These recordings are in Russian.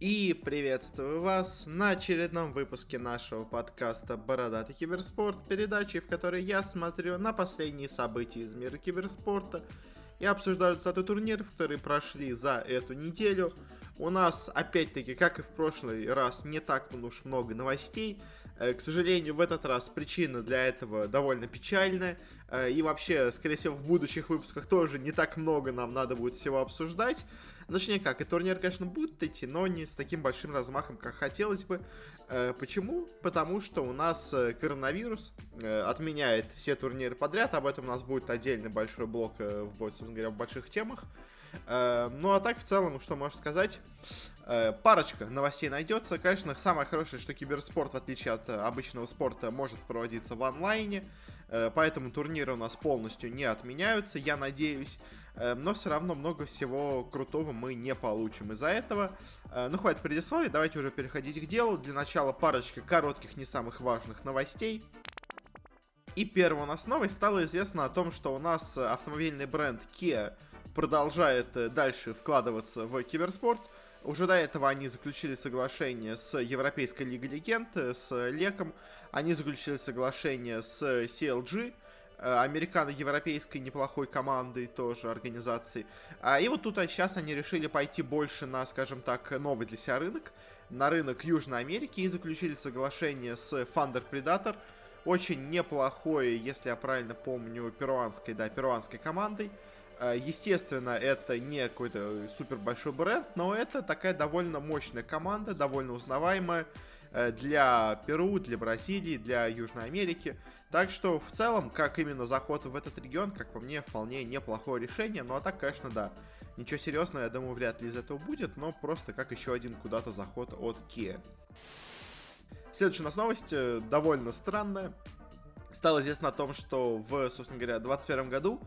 И приветствую вас на очередном выпуске нашего подкаста «Бородатый киберспорт», передачи, в которой я смотрю на последние события из мира киберспорта и обсуждаю результаты турниров, которые прошли за эту неделю. У нас, опять-таки, как и в прошлый раз, не так уж много новостей. Э, к сожалению, в этот раз причина для этого довольно печальная. Э, и вообще, скорее всего, в будущих выпусках тоже не так много нам надо будет всего обсуждать. Точнее как, и турнир, конечно, будет идти, но не с таким большим размахом, как хотелось бы. Э, почему? Потому что у нас э, коронавирус э, отменяет все турниры подряд. Об этом у нас будет отдельный большой блок в, собственно говоря, в больших темах. Ну а так в целом, что можно сказать, парочка новостей найдется. Конечно, самое хорошее, что киберспорт, в отличие от обычного спорта, может проводиться в онлайне. Поэтому турниры у нас полностью не отменяются, я надеюсь. Эм, но все равно много всего крутого мы не получим из-за этого. Э, ну, хватит предисловий, давайте уже переходить к делу. Для начала парочка коротких, не самых важных новостей. И первая у нас новость. Стало известно о том, что у нас автомобильный бренд Kia продолжает э, дальше вкладываться в киберспорт. Уже до этого они заключили соглашение с Европейской Лигой Легенд, с Леком. Они заключили соглашение с CLG. Э, американо-европейской неплохой командой тоже организации. А, и вот тут а сейчас они решили пойти больше на, скажем так, новый для себя рынок, на рынок Южной Америки и заключили соглашение с Thunder Predator, очень неплохой, если я правильно помню, перуанской, да, перуанской командой. Э, естественно, это не какой-то супер большой бренд, но это такая довольно мощная команда, довольно узнаваемая э, для Перу, для Бразилии, для Южной Америки. Так что, в целом, как именно заход в этот регион, как по мне, вполне неплохое решение. Ну а так, конечно, да. Ничего серьезного, я думаю, вряд ли из этого будет, но просто как еще один куда-то заход от Kia. Следующая у нас новость э, довольно странная. Стало известно о том, что в, собственно говоря, 2021 году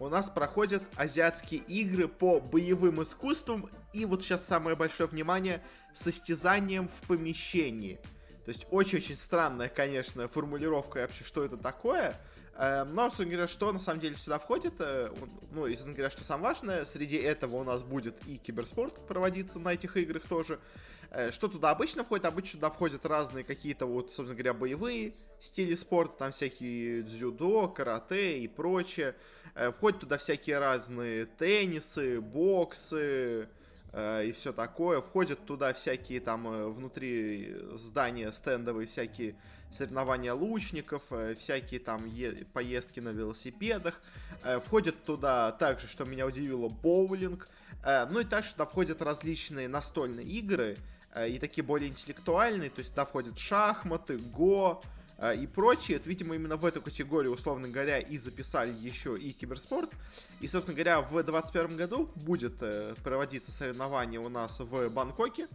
у нас проходят азиатские игры по боевым искусствам. И вот сейчас самое большое внимание состязанием в помещении – то есть очень-очень странная, конечно, формулировка вообще, что это такое. Эм, но, собственно говоря, что на самом деле сюда входит, э, ну, и, собственно говоря, что самое важное, среди этого у нас будет и киберспорт проводиться на этих играх тоже. Э, что туда обычно входит? Обычно туда входят разные какие-то вот, собственно говоря, боевые стили спорта, там всякие дзюдо, карате и прочее. Э, входят туда всякие разные теннисы, боксы, Э, и все такое. Входят туда всякие там внутри здания стендовые всякие соревнования лучников, всякие там поездки на велосипедах. Входят туда также, что меня удивило, боулинг. Ну и также туда входят различные настольные игры, и такие более интеллектуальные, то есть туда входят шахматы, го, а, и прочее. Это, видимо, именно в эту категорию, условно говоря, и записали еще и киберспорт. И, собственно говоря, в 2021 году будет э, проводиться соревнование у нас в Бангкоке.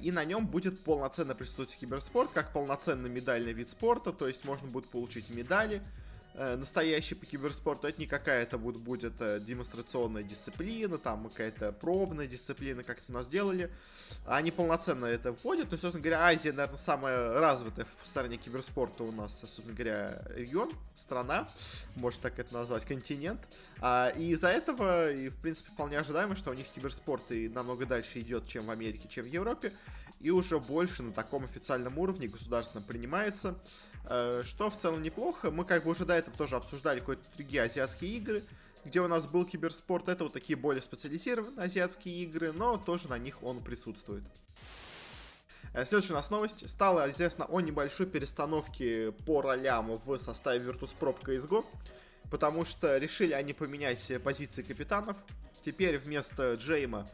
И на нем будет полноценно присутствовать киберспорт, как полноценный медальный вид спорта, то есть можно будет получить медали, э, настоящий по киберспорту. Это не какая-то вот будет э, демонстрационная дисциплина, там какая-то пробная дисциплина, как это у нас делали. Они полноценно это вводят. Ну, собственно говоря, Азия, наверное, самая развитая в стороне киберспорта у нас, собственно говоря, регион, страна, можно так это назвать, континент. А, и из-за этого, и, в принципе, вполне ожидаемо, что у них киберспорт и намного дальше идет, чем в Америке, чем в Европе. И уже больше на таком официальном уровне государственно принимается. Э, что в целом неплохо. Мы как бы уже до этого тоже обсуждали какие-то другие азиатские игры, где у нас был киберспорт. Это вот такие более специализированные азиатские игры, но тоже на них он присутствует. Э, следующая у нас новость. Стало известно о небольшой перестановке по ролям в составе Virtus.pro CSGO, потому что решили они поменять позиции капитанов. Теперь вместо Джейма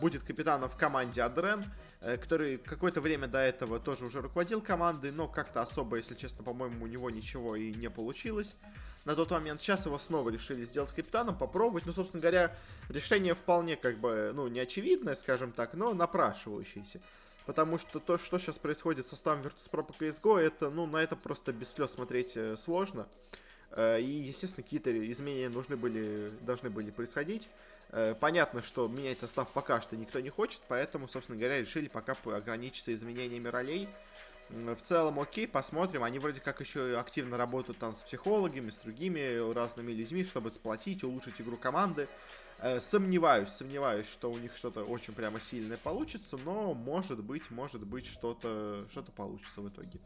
будет капитаном в команде Адрен. Э, который какое-то время до этого тоже уже руководил командой, но как-то особо, если честно, по-моему, у него ничего и не получилось на тот момент. Сейчас его снова решили сделать капитаном, попробовать. Ну, собственно говоря, решение вполне как бы, ну, не очевидное, скажем так, но напрашивающееся. Потому что то, что сейчас происходит со составом Virtus.pro по CSGO, это, ну, на это просто без слез смотреть э, сложно. Э, и, естественно, какие-то изменения нужны были, должны были происходить. Э, понятно, что менять состав пока что никто не хочет, поэтому, собственно говоря, решили пока ограничиться изменениями ролей. В целом, окей, посмотрим. Они вроде как еще активно работают там с психологами, с другими разными людьми, чтобы сплотить, улучшить игру команды. Э, сомневаюсь, сомневаюсь, что у них что-то очень прямо сильное получится, но может быть, может быть, что-то что получится в итоге.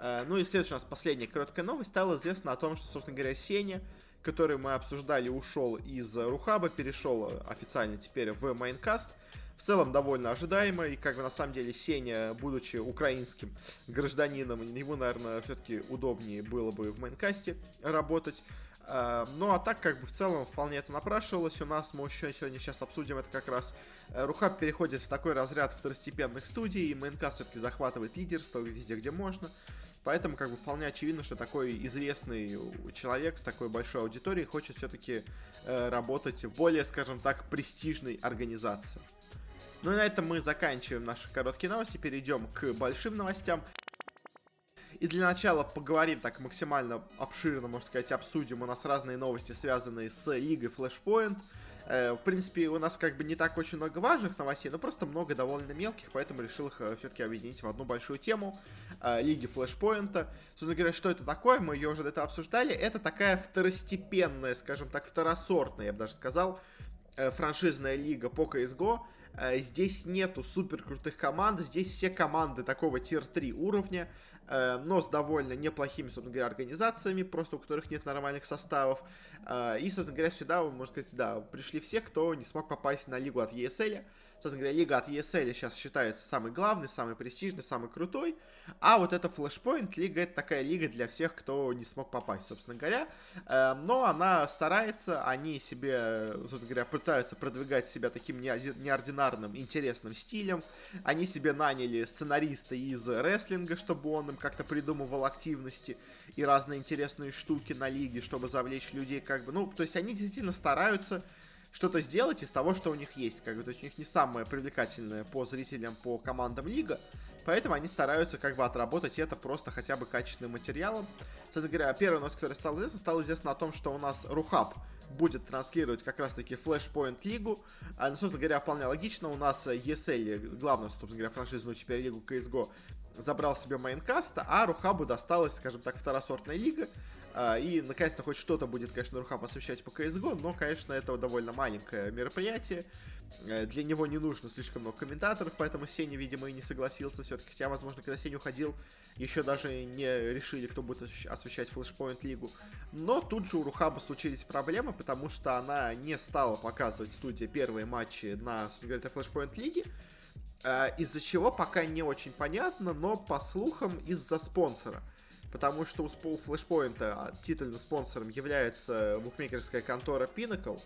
Э, ну и следующая у нас последняя короткая новость. Стало известно о том, что, собственно говоря, Сеня, который мы обсуждали, ушел из Рухаба, перешел официально теперь в Майнкаст. В целом довольно ожидаемо, и как бы на самом деле Сеня, будучи украинским гражданином, ему, наверное, все-таки удобнее было бы в Майнкасте работать. Э, ну а так, как бы в целом вполне это напрашивалось. У нас мы еще сегодня сейчас обсудим это как раз. Э, Рухаб переходит в такой разряд второстепенных студий, и МНК все-таки захватывает лидерство везде, где можно. Поэтому как бы вполне очевидно, что такой известный человек с такой большой аудиторией хочет все-таки э, работать в более, скажем так, престижной организации. Ну и на этом мы заканчиваем наши короткие новости, перейдем к большим новостям. И для начала поговорим так максимально обширно, можно сказать, обсудим. У нас разные новости, связанные с Лигой Flashpoint. Э, в принципе, у нас как бы не так очень много важных новостей, но просто много довольно мелких, поэтому решил их э, все-таки объединить в одну большую тему э, Лиги Флэшпоинта. Собственно говоря, что это такое, мы ее уже это обсуждали. Это такая второстепенная, скажем так, второсортная, я бы даже сказал, франшизная лига по CSGO. Здесь нету супер крутых команд, здесь все команды такого тир-3 уровня. Э, но с довольно неплохими, собственно говоря, организациями, просто у которых нет нормальных составов. Э, и, собственно говоря, сюда, можно сказать, да, пришли все, кто не смог попасть на лигу от ESL. Собственно говоря, лига от ESL сейчас считается самой главной, самой престижной, самой крутой. А вот эта Flashpoint лига, это такая лига для всех, кто не смог попасть, собственно говоря. Эм, но она старается, они себе, собственно говоря, пытаются продвигать себя таким неординарным, интересным стилем. Они себе наняли сценариста из рестлинга, чтобы он им как-то придумывал активности и разные интересные штуки на лиге, чтобы завлечь людей, как бы, ну, то есть они действительно стараются что-то сделать из того, что у них есть. Как бы, то есть у них не самое привлекательное по зрителям, по командам лига. Поэтому они стараются как бы отработать это просто хотя бы качественным материалом. Кстати говоря, первая новость, которая стала известна, стало известно о том, что у нас Рухаб будет транслировать как раз-таки Flashpoint лигу. А, ну, собственно говоря, вполне логично. У нас ESL, главную, собственно говоря, франшизную теперь лигу CSGO, забрал себе Майнкаст, а Рухабу досталась, скажем так, второсортная лига. А, и, наконец-то, хоть что-то будет, конечно, рука посвящать по CSGO, но, конечно, это довольно маленькое мероприятие. Э, для него не нужно слишком много комментаторов, поэтому Сеня, видимо, и не согласился все-таки. Хотя, возможно, когда Сеня уходил, еще даже не решили, кто будет освещать Flashpoint Лигу. Но тут же у Рухаба случились проблемы, потому что она не стала показывать студии первые матчи на, Flashpoint Лиге. Э, из-за чего пока не очень понятно, но по слухам из-за спонсора потому что у Flashpoint а, титульным спонсором является букмекерская контора Pinnacle,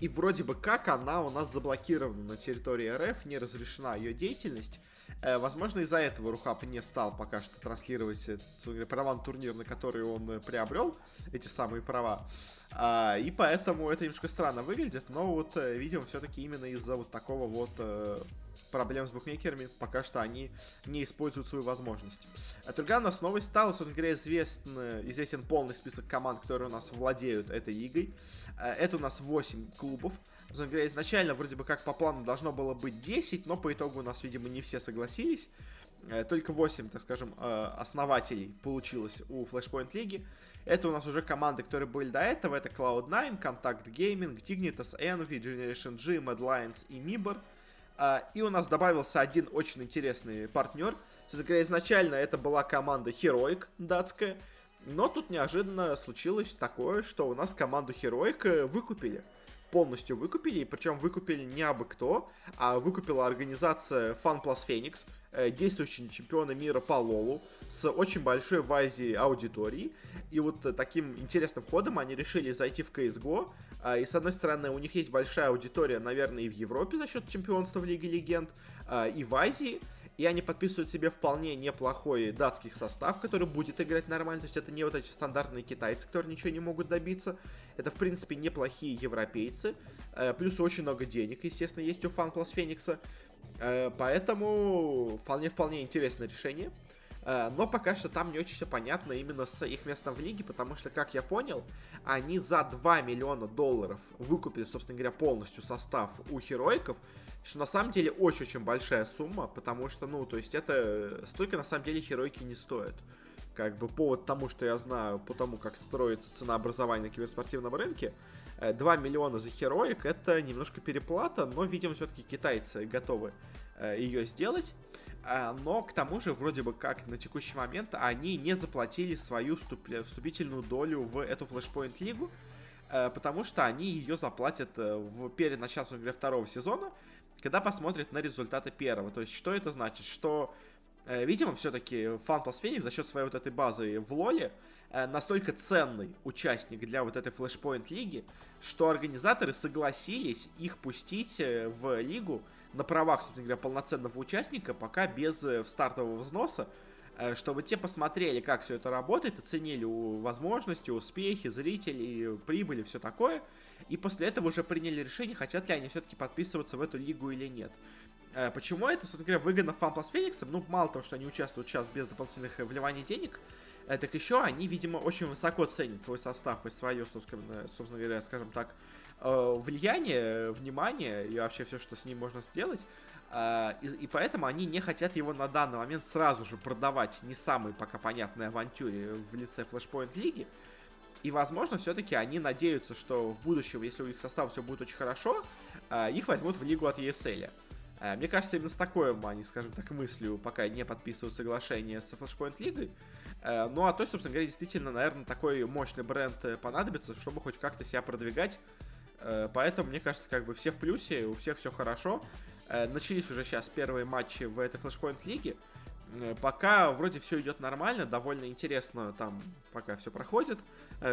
и вроде бы как она у нас заблокирована на территории РФ, не разрешена ее деятельность. Э, возможно, из-за этого Рухап не стал пока что транслировать э, права на турнир, на который он э, приобрел эти самые права. А, и поэтому это немножко странно выглядит, но вот, видимо, все-таки именно из-за вот такого вот проблем с букмекерами, пока что они не используют свою возможность. А другая у нас новость стала, собственно говоря, известен, известен полный список команд, которые у нас владеют этой лигой. Э, это у нас 8 клубов. Собственно говоря, изначально вроде бы как по плану должно было быть 10, но по итогу у нас, видимо, не все согласились. Э, только 8, так скажем, э, основателей получилось у Flashpoint лиги. Это у нас уже команды, которые были до этого. Это Cloud9, Contact Gaming, Dignitas, Envy, Generation G, Mad Lions и Mibor. А, и у нас добавился один очень интересный партнер. Все-таки изначально это была команда Heroic датская. Но тут неожиданно случилось такое, что у нас команду Heroic э, выкупили. Полностью выкупили, и причем выкупили не абы кто, а выкупила организация Fun Plus Phoenix, э, действующие чемпионы мира по Лолу, с очень большой в Азии аудиторией. И вот таким интересным ходом они решили зайти в CSGO, и с одной стороны, у них есть большая аудитория, наверное, и в Европе за счет чемпионства в Лиге Легенд, а, и в Азии. И они подписывают себе вполне неплохой датский состав, который будет играть нормально. То есть это не вот эти стандартные китайцы, которые ничего не могут добиться. Это, в принципе, неплохие европейцы. А, плюс очень много денег, естественно, есть у FunPlus Феникса. Поэтому вполне-вполне интересное решение. Э, но пока что там не очень все понятно именно с их местом в лиге, потому что, как я понял, они за 2 миллиона долларов выкупили, собственно говоря, полностью состав у Херойков, что на самом деле очень-очень большая сумма, потому что, ну, то есть это столько на самом деле Херойки не стоит. Как бы по тому, что я знаю, по тому, как строится ценообразование на киберспортивном рынке, 2 миллиона за Heroic это немножко переплата, но, видимо, все-таки китайцы готовы ее сделать. Но к тому же, вроде бы как на текущий момент, они не заплатили свою вступительную долю в эту Flashpoint лигу, потому что они ее заплатят в, перед началом, говоря, второго сезона, когда посмотрят на результаты первого. То есть, что это значит? Что Э, видимо, все-таки Fun Plus Phoenix за счет своей вот этой базы в Лоле э, настолько ценный участник для вот этой Flashpoint лиги, что организаторы согласились их пустить э, в лигу на правах, собственно говоря, полноценного участника, пока без стартового взноса, чтобы те посмотрели, как все это работает, оценили возможности, успехи, зрителей, прибыли, все такое, и после этого уже приняли решение, хотят ли они все-таки подписываться в эту лигу или нет. Э, почему это, собственно говоря, выгодно FunPlus Фениксам? Ну, мало того, что они участвуют сейчас без дополнительных э, вливаний денег, э, так еще они, видимо, очень высоко ценят свой состав и свое, собственно говоря, скажем так, влияние, внимание и вообще все, что с ним можно сделать. И, и поэтому они не хотят его на данный момент сразу же продавать не самой пока понятной авантюре в лице Flashpoint Лиги. И, возможно, все-таки они надеются, что в будущем, если у их состава все будет очень хорошо, их возьмут в лигу от ESL. Э, мне кажется, именно с такой они, скажем так, мыслью пока не подписывают соглашение с Flashpoint Лигой. Э, ну а то, собственно говоря, действительно, наверное, такой мощный бренд э, понадобится, чтобы хоть как-то себя продвигать. Поэтому, мне кажется, как бы все в плюсе, у всех все хорошо. Начались уже сейчас первые матчи в этой Flashpoint Лиге. Пока вроде все идет нормально, довольно интересно там пока все проходит.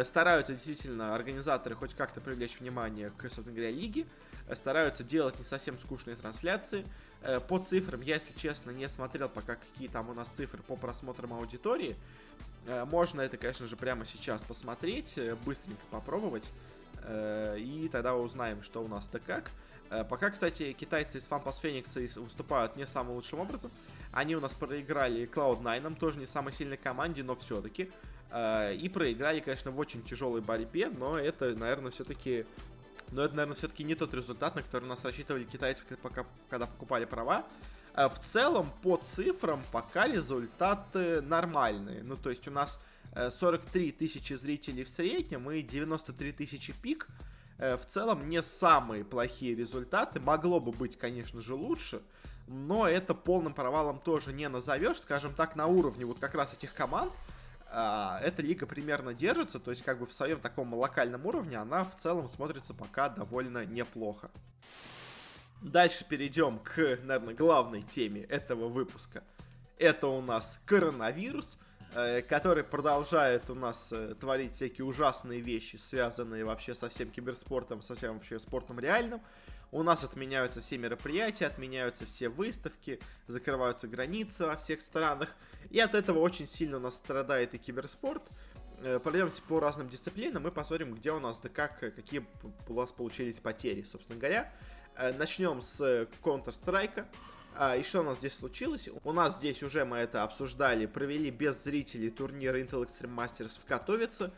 Стараются действительно организаторы хоть как-то привлечь внимание к, собственно говоря, лиге стараются делать не совсем скучные трансляции. Э, по цифрам, я, если честно, не смотрел пока, какие там у нас цифры по просмотрам аудитории. Э, можно это, конечно же, прямо сейчас посмотреть, э, быстренько попробовать. И тогда узнаем, что у нас-то как. Пока, кстати, китайцы из FunPlus Phoenix выступают не самым лучшим образом. Они у нас проиграли Cloud9, тоже не самой сильной команде, но все-таки. И проиграли, конечно, в очень тяжелой борьбе, но это, наверное, все-таки но это, наверное, все-таки не тот результат, на который у нас рассчитывали китайцы, пока, когда покупали права. В целом, по цифрам, пока результаты нормальные. Ну, то есть у нас 43 э, тысячи зрителей в среднем и 93 тысячи пик. Э, в целом не самые плохие результаты. Могло бы быть, конечно же, лучше. Но это полным провалом тоже не назовешь. Скажем так, на уровне вот как раз этих команд а, эта лига примерно держится, то есть как бы в своем таком локальном уровне она в целом смотрится пока довольно неплохо. Дальше перейдем к, наверное, главной теме этого выпуска. Это у нас коронавирус, который продолжает у нас э, творить всякие ужасные вещи, связанные вообще со всем киберспортом, со всем вообще спортом реальным. У нас отменяются все мероприятия, отменяются все выставки, закрываются границы во всех странах. И от этого очень сильно у нас страдает и киберспорт. Э, пройдемся по разным дисциплинам и посмотрим, где у нас да как, какие у нас получились потери, собственно говоря. Э, начнем с Counter-Strike. А, и что у нас здесь случилось? У нас здесь уже мы это обсуждали, провели без зрителей турнир Intel Extreme Masters в Катовице.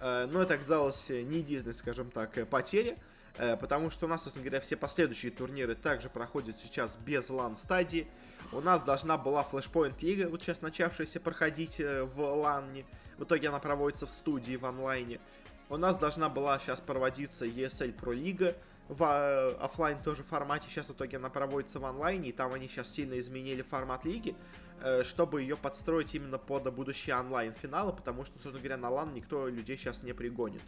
Э, но это оказалось не единственной, скажем так, потери. Э, потому что у нас, собственно говоря, все последующие турниры также проходят сейчас без лан-стадии. У нас должна была Flashpoint Лига, вот сейчас начавшаяся проходить э, в лане. В итоге она проводится в студии, в онлайне. У нас должна была сейчас проводиться ESL Pro Лига в э, офлайн тоже формате. Сейчас в итоге она проводится в онлайне, и там они сейчас сильно изменили формат лиги, чтобы ее подстроить именно под будущие онлайн-финалы, потому что, собственно говоря, на LAN никто людей сейчас не пригонит.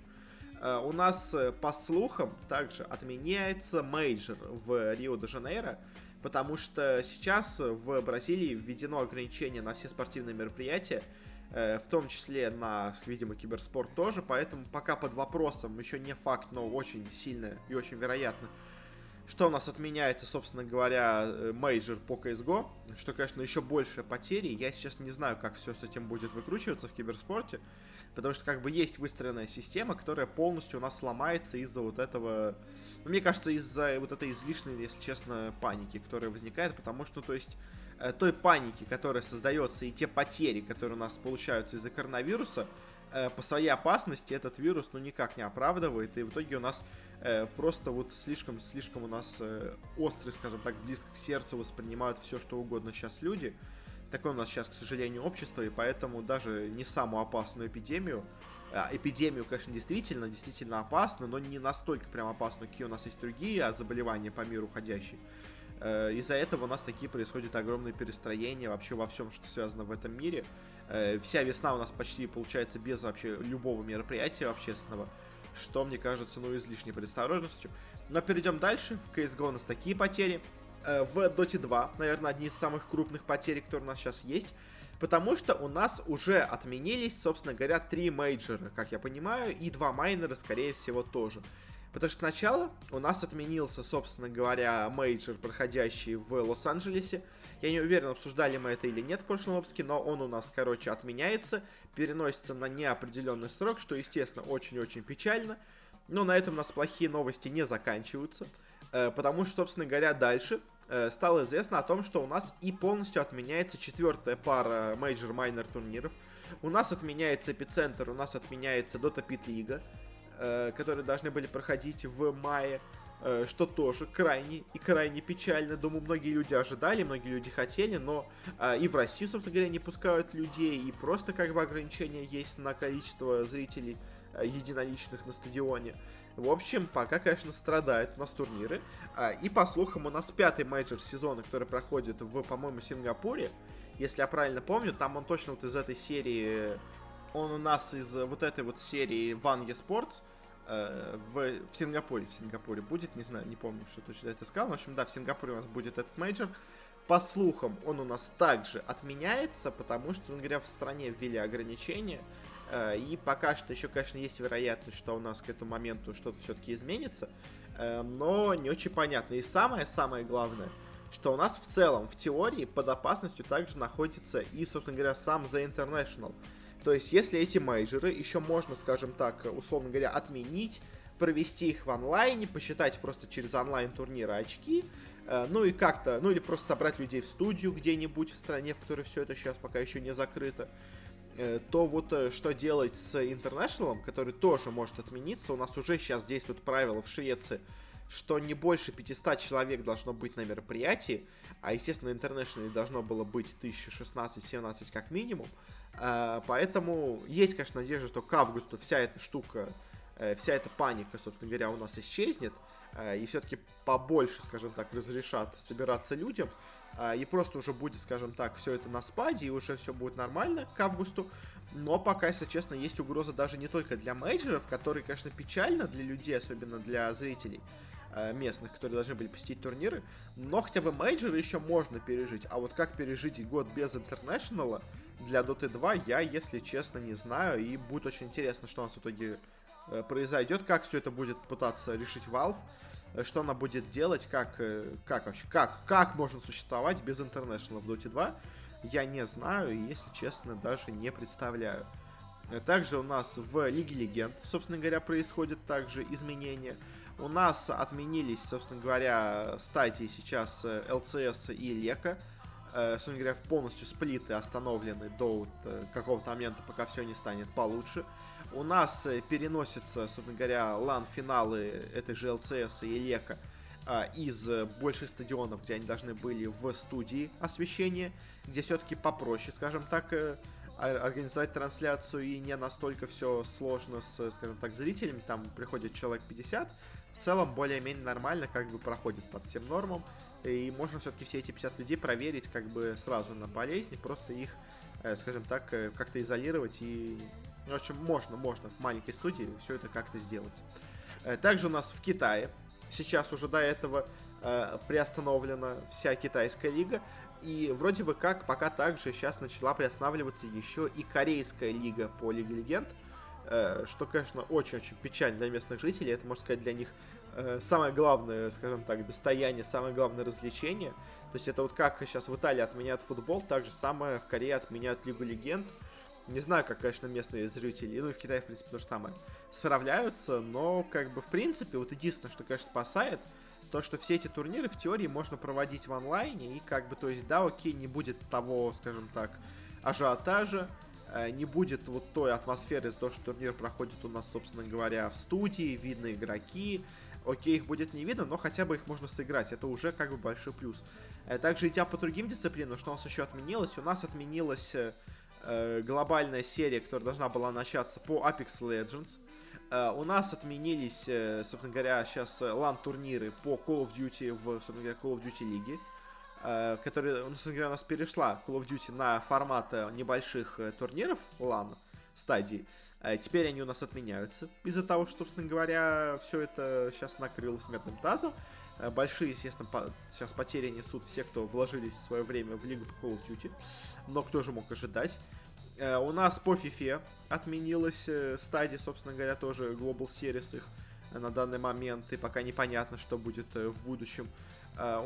Э, у нас, э, по слухам, также отменяется мейджор в Рио-де-Жанейро, потому что сейчас в Бразилии введено ограничение на все спортивные мероприятия, э, в том числе на, видимо, киберспорт тоже, поэтому пока под вопросом, еще не факт, но очень сильно и очень вероятно, что у нас отменяется, собственно говоря, мейджор по CSGO, что, конечно, еще больше потери. Я сейчас не знаю, как все с этим будет выкручиваться в киберспорте. Потому что как бы есть выстроенная система, которая полностью у нас сломается из-за вот этого... Ну, мне кажется, из-за вот этой излишней, если честно, паники, которая возникает. Потому что, то есть, э, той паники, которая создается, и те потери, которые у нас получаются из-за коронавируса, э, по своей опасности этот вирус, ну, никак не оправдывает. И в итоге у нас э, просто вот слишком, слишком у нас острый, скажем так, близко к сердцу воспринимают все, что угодно сейчас люди. Такое у нас сейчас, к сожалению, общество, и поэтому даже не самую опасную эпидемию, а, эпидемию, конечно, действительно, действительно опасную, но не настолько прям опасную, какие у нас есть другие заболевания по миру ходящие. Э, из-за этого у нас такие происходят огромные перестроения вообще во всем, что связано в этом мире. Э, вся весна у нас почти получается без вообще любого мероприятия общественного, что, мне кажется, ну, излишней предосторожностью. Но перейдем дальше. В CSGO у нас такие потери. Э, в Dota 2, наверное, одни из самых крупных потерь, которые у нас сейчас есть. Потому что у нас уже отменились, собственно говоря, три мейджора, как я понимаю, и два майнора, скорее всего, тоже. Потому что сначала у нас отменился, собственно говоря, мейджор, проходящий в Лос-Анджелесе. Я не уверен, обсуждали мы это или нет в прошлом выпуске, но он у нас, короче, отменяется, переносится на неопределенный срок, что, естественно, очень-очень печально. Но на этом у нас плохие новости не заканчиваются, потому что, собственно говоря, дальше э, стало известно о том, что у нас и полностью отменяется четвертая пара мейджор-майнор турниров. У нас отменяется эпицентр, у нас отменяется Dota Pit Лига. Э, которые должны были проходить в мае, э, что тоже крайне и крайне печально. Думаю, многие люди ожидали, многие люди хотели, но э, и в Россию, собственно говоря, не пускают людей, и просто как бы ограничения есть на количество зрителей единоличных на стадионе. В общем, пока, конечно, страдают у нас турниры. И по слухам, у нас пятый мейджор сезона, который проходит в, по-моему, Сингапуре. Если я правильно помню, там он точно вот из этой серии он у нас из вот этой вот серии One Esports э, в, в Сингапуре. В Сингапуре будет, не знаю, не помню, что точно это сказал. В общем, да, в Сингапуре у нас будет этот мейджор. По слухам, он у нас также отменяется, потому что, ну говоря, в стране ввели ограничения. Э, и пока что еще, конечно, есть вероятность, что у нас к этому моменту что-то все-таки изменится. Э, но не очень понятно. И самое-самое главное, что у нас в целом, в теории, под опасностью также находится и, собственно говоря, сам The International. То есть, если эти мейджоры еще можно, скажем так, условно говоря, отменить, провести их в онлайне, посчитать просто через онлайн-турниры очки, э, ну и как-то, ну или просто собрать людей в студию где-нибудь в стране, в которой все это сейчас пока еще не закрыто, э, то вот э, что делать с International, который тоже может отмениться, у нас уже сейчас действуют правила в Швеции, что не больше 500 человек должно быть на мероприятии, а, естественно, International должно было быть 1016-17 как минимум, поэтому есть, конечно, надежда, что к августу вся эта штука, э, вся эта паника, собственно говоря, у нас исчезнет. Э, и все-таки побольше, скажем так, разрешат собираться людям. И просто уже будет, скажем так, все это на спаде, и уже все будет нормально к августу. Но пока, если честно, есть угроза даже не только для мейджеров, которые, конечно, печально для людей, особенно для зрителей местных, которые должны были посетить турниры, но хотя бы мейджеры еще можно пережить. А вот как пережить год без International а, для Dota 2 я, если честно, не знаю. И будет очень интересно, что у нас в итоге э, произойдет, как все это будет пытаться решить Valve, э, что она будет делать, как, э, как вообще, как, как можно существовать без International в Dota 2, я не знаю и, если честно, даже не представляю. Также у нас в Лиге Легенд, собственно говоря, происходят также изменения. У нас отменились, собственно говоря, стадии сейчас ЛЦС и Лека собственно говоря, полностью сплиты остановлены до э, какого-то момента, пока все не станет получше. У нас э, переносятся, собственно говоря, лан-финалы этой же ЛЦС и Лека э, из больших стадионов, где они должны были в студии освещения, где все-таки попроще, скажем так, э, организовать трансляцию и не настолько все сложно с, скажем так, зрителями, там приходит человек 50, в целом более-менее нормально как бы проходит под всем нормам. И можно все-таки все эти 50 людей проверить как бы сразу на болезнь, просто их, э, скажем так, э, как-то изолировать и... В общем, можно, можно в маленькой студии все это как-то сделать. Э, также у нас в Китае сейчас уже до этого приостановлена вся китайская лига. И вроде бы как пока также сейчас начала приостанавливаться еще и корейская лига по Лиге Легенд. Что, конечно, очень-очень печально для местных жителей. Это, можно сказать, для них Э, самое главное, скажем так, достояние, самое главное развлечение. То есть это вот как сейчас в Италии отменяют футбол, так же самое в Корее отменяют Лигу Легенд. Не знаю, как, конечно, местные зрители, ну и в Китае, в принципе, то же самое, справляются, но, как бы, в принципе, вот единственное, что, конечно, спасает, то, что все эти турниры в теории можно проводить в онлайне, и, как бы, то есть, да, окей, не будет того, скажем так, ажиотажа, э, не будет вот той атмосферы из-за того, что турнир проходит у нас, собственно говоря, в студии, видно игроки, окей, их будет не видно, но хотя бы их можно сыграть. Это уже как бы большой плюс. Также идя по другим дисциплинам, что у нас еще отменилось, у нас отменилась э, глобальная серия, которая должна была начаться по Apex Legends. Э, у нас отменились, э, собственно говоря, сейчас лан-турниры по Call of Duty в, собственно говоря, Call of Duty лиге. Э, которая, ну, собственно говоря, у нас перешла Call of Duty на формат небольших э, турниров LAN стадий. Э, теперь они у нас отменяются из-за того, что, собственно говоря, все это сейчас накрылось медным тазом. Э, большие, естественно, по сейчас потери несут все, кто вложились в свое время в Лигу по Call of Duty. Но кто же мог ожидать? Э, у нас по FIFA отменилась стадия, собственно говоря, тоже Global Series их на данный момент. И пока непонятно, что будет в будущем.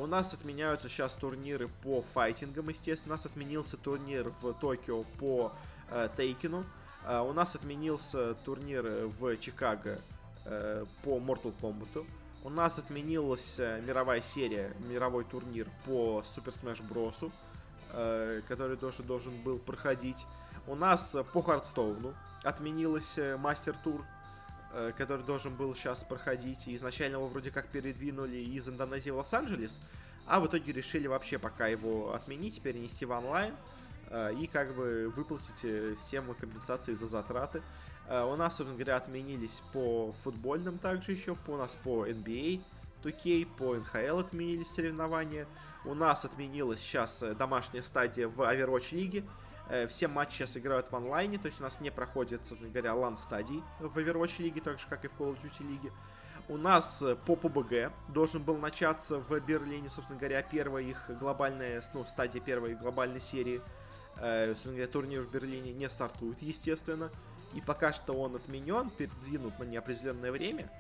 У нас отменяются сейчас турниры по файтингам, естественно. У нас отменился турнир в Токио по Тейкину. У нас отменился турнир в Чикаго по Mortal Kombat. У нас отменилась э, мировая серия, мировой турнир по Super Smash Bros. Э, который тоже должен был проходить. У нас э, по Хардстоуну отменилась Мастер Тур, который должен был сейчас проходить. Изначально его вроде как передвинули из Индонезии в Лос-Анджелес. А в итоге решили вообще пока его отменить, перенести в онлайн. И как бы выплатить всем компенсации за затраты. Э, у нас, собственно говоря, отменились по футбольным также еще, по, у нас по NBA 2K, по NHL отменились соревнования. У нас отменилась сейчас э, домашняя стадия в Overwatch лиге. Э, все матчи сейчас играют в онлайне, то есть у нас не проходит, собственно говоря, лан-стадий в Overwatch лиге, так же, как и в Call of Duty лиге. У нас по PUBG должен был начаться в Берлине, собственно говоря, первая их глобальная, ну, стадия первой глобальной серии. Говоря, турнир в Берлине не стартует, естественно. И пока что он отменен, передвинут на неопределенное время.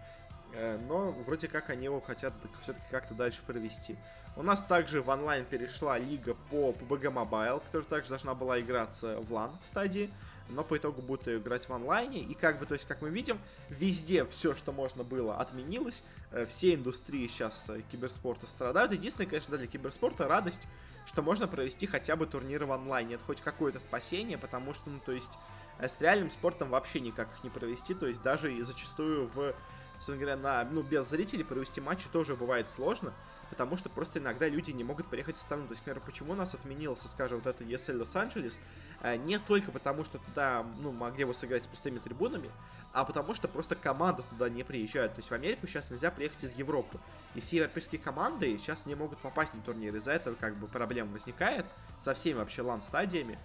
Э, но вроде как они его хотят все-таки как-то дальше провести. У нас также в онлайн перешла лига по PUBG Mobile, которая также должна была играться в LAN стадии, но по итогу будет играть в онлайне. И как бы, то есть, как мы видим, везде все, что можно было, отменилось. Э, все индустрии сейчас э, киберспорта страдают. Единственное, конечно, для киберспорта радость, что можно провести хотя бы турниры в онлайне. Это хоть какое-то спасение, потому что, ну, то есть, а с реальным спортом вообще никак их не провести, то есть даже и зачастую в, собственно говоря, на, ну, без зрителей провести матчи тоже бывает сложно, потому что просто иногда люди не могут приехать в страну. То есть, например, почему у нас отменился, скажем, вот это ESL Лос-Анджелес, э, не только потому, что туда, ну, могли бы сыграть с пустыми трибунами, а потому что просто команды туда не приезжают. То есть в Америку сейчас нельзя приехать из Европы. И все европейские команды сейчас не могут попасть на турнир. Из-за этого как бы проблема возникает со всеми вообще лан-стадиями.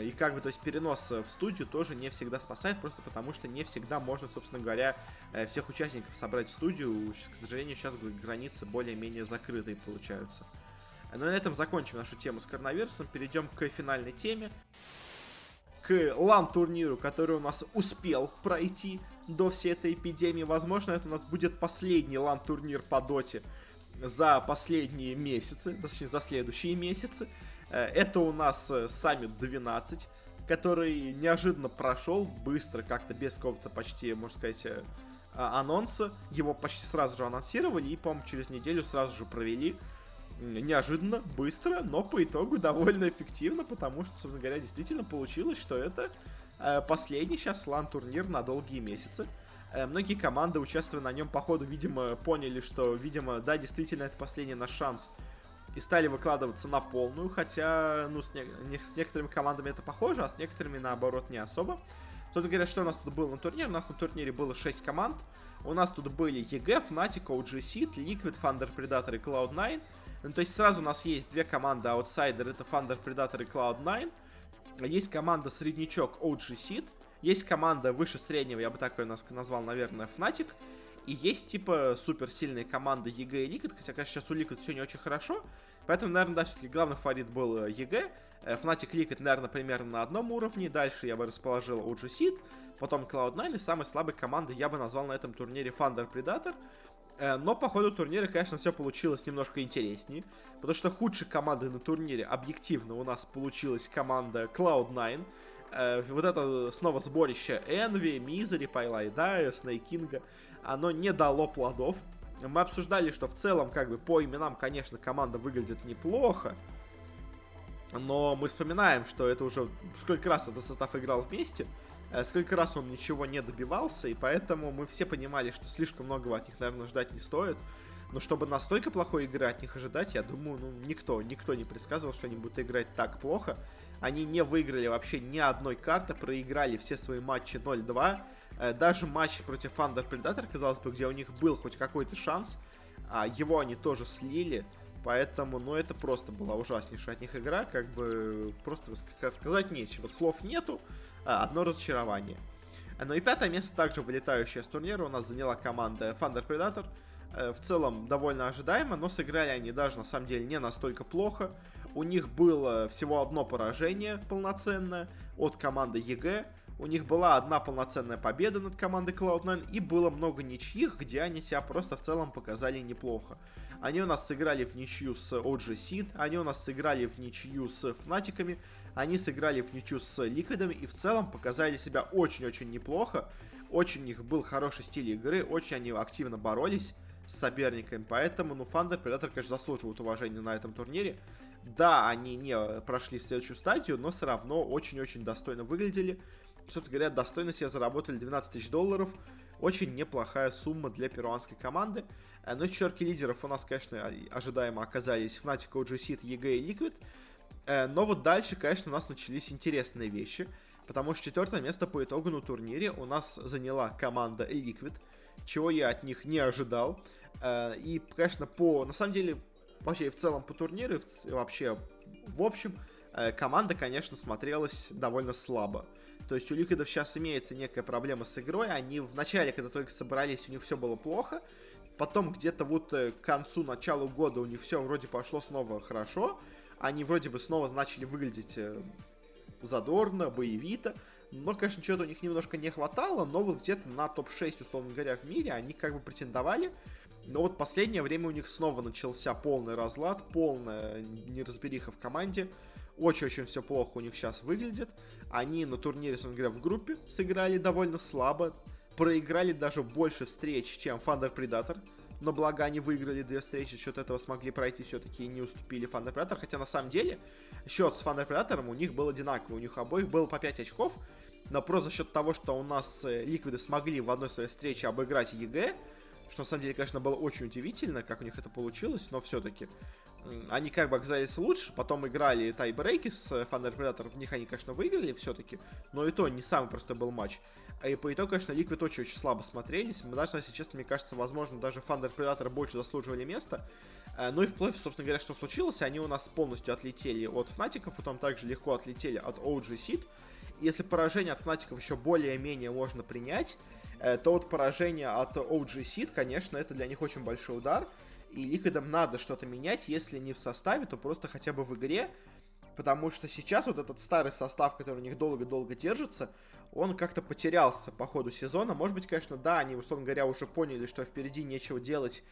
И как бы, то есть перенос в студию тоже не всегда спасает, просто потому что не всегда можно, собственно говоря, э, всех участников собрать в студию. К сожалению, сейчас границы более-менее закрытые получаются. Но на этом закончим нашу тему с коронавирусом. Перейдем к финальной теме. К лан-турниру, который у нас успел пройти до всей этой эпидемии. Возможно, это у нас будет последний лан-турнир по доте за последние месяцы, точнее, за следующие месяцы. Э, это у нас э, Summit 12, который неожиданно прошел, быстро, как-то без какого-то почти, можно сказать, э, а, анонса. Его почти сразу же анонсировали и, по-моему, через неделю сразу же провели. Неожиданно, быстро, но по итогу довольно эффективно, потому что, собственно говоря, действительно получилось, что это последний сейчас лан-турнир на долгие месяцы. Многие команды, участвуя на нем, по ходу, видимо, поняли, что, видимо, да, действительно, это последний наш шанс и стали выкладываться на полную, хотя, ну, с, не, с некоторыми командами это похоже, а с некоторыми, наоборот, не особо. Собственно говоря, что у нас тут было на турнире? У нас на турнире было 6 команд. У нас тут были EG, Fnatic, OG Seed, Liquid, Thunder Predator и Cloud9. Ну, то есть сразу у нас есть две команды аутсайдер, это Thunder Predator и Cloud9. Есть команда среднячок OG. Есть команда выше среднего, я бы так ее назвал, наверное, Fnatic. И есть, типа, суперсильные команды EG и Liquid, хотя, конечно, сейчас у Liquid все не очень хорошо. Поэтому, наверное, да, все-таки главный фаворит был EG. Э, Fnatic Liquid, наверное, примерно на одном уровне. Дальше я бы расположил OG Seed, потом Cloud9. И самой слабой командой я бы назвал на этом турнире Thunder Predator. Э, но по ходу турнира, конечно, все получилось немножко интереснее. Потому что худшей командой на турнире объективно у нас получилась команда Cloud9. Э, вот это снова сборище Envy, Misery, Пайлайда, Снейкинга оно не дало плодов. Мы обсуждали, что в целом, как бы, по именам, конечно, команда выглядит неплохо. Но мы вспоминаем, что это уже сколько раз этот состав играл вместе, э, сколько раз он ничего не добивался, и поэтому мы все понимали, что слишком многого от них, наверное, ждать не стоит. Но чтобы настолько плохой игры от них ожидать, я думаю, ну, никто, никто не предсказывал, что они будут играть так плохо. Они не выиграли вообще ни одной карты, проиграли все свои матчи 0-2. Э, даже матч против Thunder Predator, казалось бы, где у них был хоть какой-то шанс, а его они тоже слили. Поэтому, ну, это просто была ужаснейшая от них игра, как бы просто сказать нечего. Слов нету, а, одно разочарование. Ну и пятое место, также вылетающее с турнира, у нас заняла команда Thunder Predator. Э, в целом довольно ожидаемо, но сыграли они даже на самом деле не настолько плохо. У них было всего одно поражение полноценное от команды EG. У них была одна полноценная победа над командой Cloud9 и было много ничьих, где они себя просто в целом показали неплохо. Они у нас сыграли в ничью с Seed, они у нас сыграли в ничью с Fnatic ами, они сыграли в ничью с Liquid ами и в целом показали себя очень-очень неплохо. Очень у них был хороший стиль игры, очень они активно боролись с соперниками, поэтому, ну, Thunder Predator, конечно, заслуживают уважения на этом турнире. Да, они не прошли в следующую стадию, но все равно очень-очень достойно выглядели. Собственно говоря, достойно себе заработали 12 тысяч долларов. Очень неплохая сумма для перуанской команды. Э, но четверки лидеров у нас, конечно, ожидаемо оказались Fnatic, OG Seed, EG и Liquid. Э, но вот дальше, конечно, у нас начались интересные вещи. Потому что четвертое место по итогу на турнире у нас заняла команда Liquid, чего я от них не ожидал. Э, и, конечно, по... На самом деле, вообще в целом по турниру, вообще в общем, команда, конечно, смотрелась довольно слабо. То есть у Ликвидов сейчас имеется некая проблема с игрой. Они в начале, когда только собрались, у них все было плохо. Потом где-то вот э, к концу, началу года у них все вроде пошло снова хорошо. Они вроде бы снова начали выглядеть э, задорно, боевито. Но, конечно, чего-то у них немножко не хватало, но вот где-то на топ-6, условно говоря, в мире они как бы претендовали. Но вот последнее время у них снова начался полный разлад, полная неразбериха в команде. Очень-очень все плохо у них сейчас выглядит. Они на турнире, собственно говоря, в группе сыграли довольно слабо проиграли даже больше встреч, чем Thunder Predator. Но благо они выиграли две встречи, счет этого смогли пройти все-таки и не уступили Thunder Predator. Хотя на самом деле счет с Thunder Predator у них был одинаковый. У них обоих было по 5 очков. Но просто за счет того, что у нас э, Liquid ы смогли в одной своей встрече обыграть EG, что на самом деле, конечно, было очень удивительно, как у них это получилось, но все-таки они как бы оказались лучше, потом играли тайбрейки с Thunder Predator, в них они, конечно, выиграли все-таки, но и то не самый простой был матч. И по итогу, конечно, Liquid очень-очень слабо смотрелись. Мы даже, если честно, мне кажется, возможно, даже Thunder Predator больше заслуживали места. Э, ну и вплоть, собственно говоря, что случилось, они у нас полностью отлетели от Фнатиков, потом также легко отлетели от OG Seed. Если поражение от Фнатиков еще более-менее можно принять, э, то вот поражение от OG Seed, конечно, это для них очень большой удар. И Ликвидам надо что-то менять, если не в составе, то просто хотя бы в игре. Потому что сейчас вот этот старый состав, который у них долго-долго держится, он как-то потерялся по ходу сезона. Может быть, конечно, да, они, условно говоря, уже поняли, что впереди нечего делать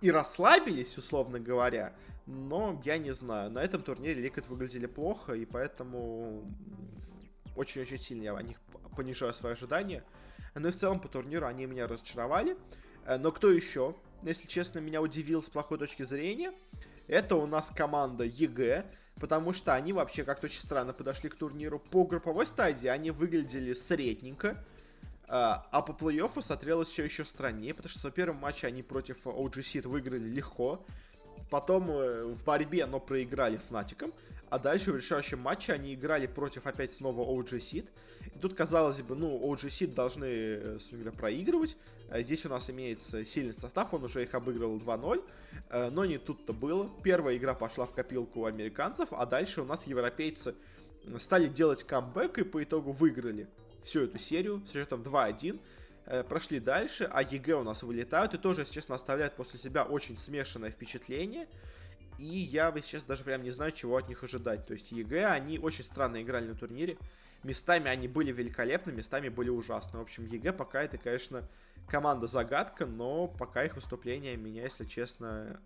и расслабились, условно говоря. Но я не знаю. На этом турнире Liquid выглядели плохо, и поэтому очень-очень сильно я о них понижаю свои ожидания. Ну и в целом по турниру они меня разочаровали. Э, но кто еще, если честно, меня удивил с плохой точки зрения? Это у нас команда EG потому что они вообще как-то очень странно подошли к турниру. По групповой стадии они выглядели средненько, а, а по плей-оффу смотрелось все еще страннее, потому что в первом матче они против OG Seed выиграли легко, потом э, в борьбе, но проиграли Фнатиком, а дальше в решающем матче они играли против опять снова OG Seed. И тут, казалось бы, ну, OG Seed должны, э, говоря, проигрывать. А здесь у нас имеется сильный состав, он уже их обыгрывал 2-0. Э, но не тут-то было. Первая игра пошла в копилку у американцев, а дальше у нас европейцы стали делать камбэк и по итогу выиграли всю эту серию с счетом 2-1 э, прошли дальше, а EG у нас вылетают и тоже, если честно, оставляют после себя очень смешанное впечатление. И я, честно, даже прям не знаю, чего от них ожидать. То есть EG, они очень странно играли на турнире. Местами они были великолепны, местами были ужасны. В общем, EG пока это, конечно, команда-загадка, но пока их выступления меня, если честно,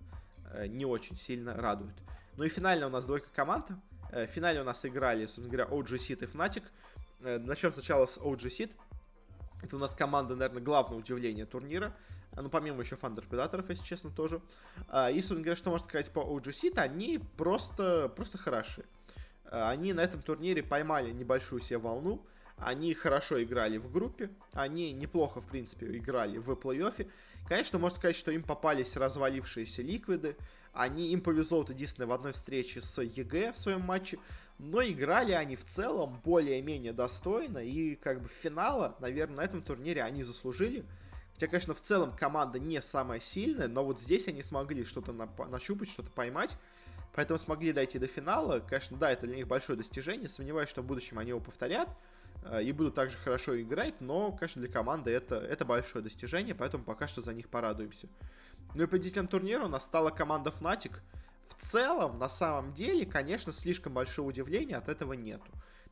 э, не очень сильно радуют. Ну и финально у нас двойка команд. Э, в финале у нас играли, собственно говоря, OG Seed и Fnatic. Э, начнем сначала с OG Seed. Это у нас команда, наверное, главное удивление турнира. А, ну, помимо еще Thunder Predator, если честно, тоже. А, и, собственно говоря, что можно сказать по OG Seed, они просто, просто хороши. А, они на этом турнире поймали небольшую себе волну. Они хорошо играли в группе, они неплохо, в принципе, играли в плей-оффе. Конечно, можно сказать, что им попались развалившиеся Liquid ы. Они, им повезло вот единственное в одной встрече с EG в своем матче. Но играли они в целом более-менее достойно. И как бы финала, наверное, на этом турнире они заслужили. Хотя, конечно, в целом команда не самая сильная, но вот здесь они смогли что-то нащупать, что-то поймать. Поэтому смогли дойти до финала. Конечно, да, это для них большое достижение. Сомневаюсь, что в будущем они его повторят э, и будут также хорошо играть, но, конечно, для команды это, это большое достижение, поэтому пока что за них порадуемся. Ну и победителем турнира у нас стала команда Fnatic. В целом, на самом деле, конечно, слишком большое удивление от этого нету.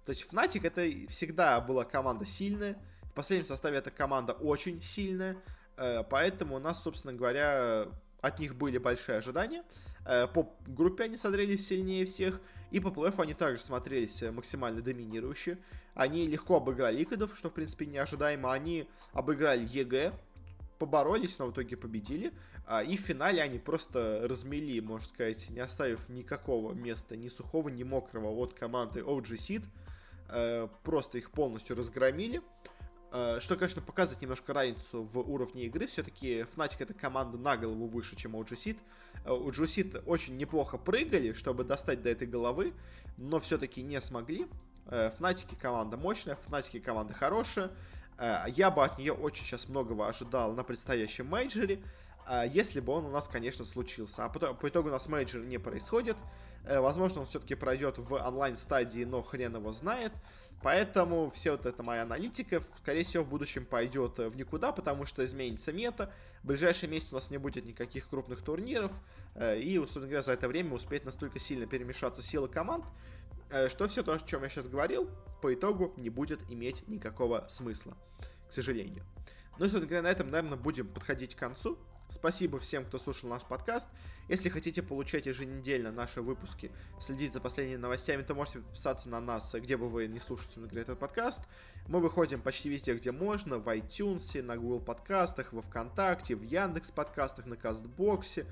То есть Fnatic это всегда была команда сильная, последнем составе эта команда очень сильная, э, поэтому у нас, собственно говоря, от них были большие ожидания. Э, по группе они смотрелись сильнее всех, и по плей-офф они также смотрелись максимально доминирующие. Они легко обыграли Liquid ов, что, в принципе, неожидаемо. Они обыграли EG, поборолись, но в итоге победили. А, и в финале они просто размели, можно сказать, не оставив никакого места, ни сухого, ни мокрого от команды OG Seed. Э, просто их полностью разгромили. Э, что, конечно, показывает немножко разницу в уровне игры. Все-таки Fnatic это команда на голову выше, чем OG Seed. У Seed очень неплохо прыгали, чтобы достать до этой головы, но все-таки не смогли. Fnatic и э, команда мощная, Fnatic и команда хорошая. Э, я бы от нее очень сейчас многого ожидал на предстоящем мейджоре, если бы он у нас, конечно, случился. А по итогу у нас мейджор не происходит. Возможно, он все-таки пройдет в онлайн-стадии, но хрен его знает. Поэтому все вот эта моя аналитика, скорее всего, в будущем пойдет э, в никуда, потому что изменится мета. В ближайший месяц у нас не будет никаких крупных турниров. Э, и, собственно говоря, за это время успеть настолько сильно перемешаться силы команд, э, что все то, о чем я сейчас говорил, по итогу не будет иметь никакого смысла, к сожалению. Ну и, собственно говоря, на этом, наверное, будем подходить к концу. Спасибо всем, кто слушал наш подкаст. Если хотите получать еженедельно наши выпуски, следить за последними новостями, то можете подписаться на нас, где бы вы не слушали этот подкаст. Мы выходим почти везде, где можно, в iTunes, на Google подкастах, во Вконтакте, в Яндекс подкастах, на Кастбоксе.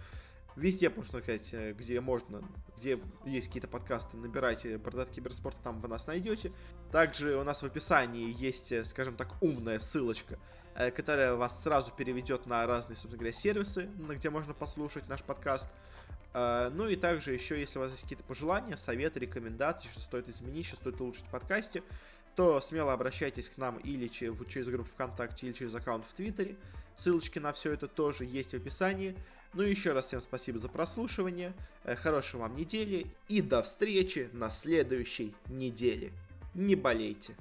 Везде, можно сказать, где можно, где есть какие-то подкасты, набирайте Бородат Киберспорт, там вы нас найдете. Также у нас в описании есть, скажем так, умная ссылочка которая вас сразу переведет на разные, собственно говоря, сервисы, где можно послушать наш подкаст. Э, ну и также еще, если у вас есть какие-то пожелания, советы, рекомендации, что стоит изменить, что стоит улучшить в подкасте, то смело обращайтесь к нам или через группу ВКонтакте, или через аккаунт в Твиттере. Ссылочки на все это тоже есть в описании. Ну и еще раз всем спасибо за прослушивание, э, хорошей вам недели и до встречи на следующей неделе. Не болейте!